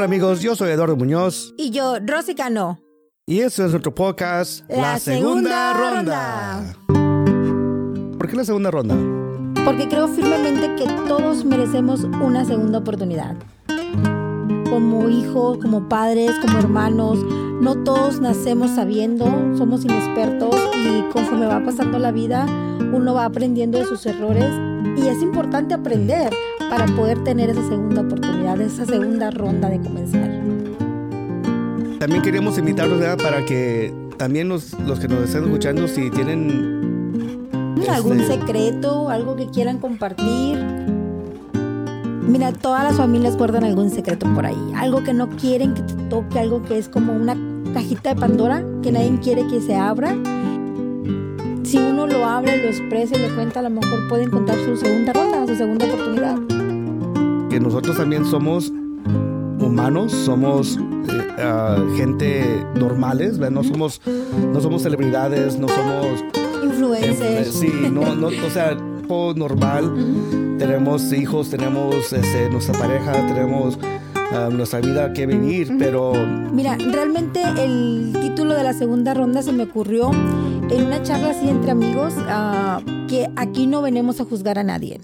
amigos? Yo soy Eduardo Muñoz. Y yo, Rosy Cano. Y este es nuestro podcast, La Segunda Ronda. ¿Por qué la segunda ronda? Porque creo firmemente que todos merecemos una segunda oportunidad. Como hijos, como padres, como hermanos, no todos nacemos sabiendo, somos inexpertos y conforme va pasando la vida, uno va aprendiendo de sus errores y es importante aprender para poder tener esa segunda oportunidad, esa segunda ronda de comenzar. También queríamos invitarlos ¿verdad? para que también los, los que nos estén escuchando, si tienen ¿Algún Este- secreto, algo que quieran compartir? Mira, todas las familias guardan algún secreto por ahí, algo que no quieren que te toque, algo que es como una cajita de Pandora que nadie quiere que se abra. Si uno lo habla, lo expresa y lo cuenta, a lo mejor puede encontrar su segunda ronda, su segunda oportunidad. que nosotros también somos humanos, somos ah, gente normales, ¿verdad? no somos no somos celebridades, no somos eh, Influencers. sí, no, no, o sea, normal. Tenemos hijos, tenemos este, nuestra pareja, tenemos ah, nuestra vida que vivir, pero Mira, realmente el título de la segunda ronda se me ocurrió en una charla así entre amigos, ah, que aquí no venimos a juzgar a nadie.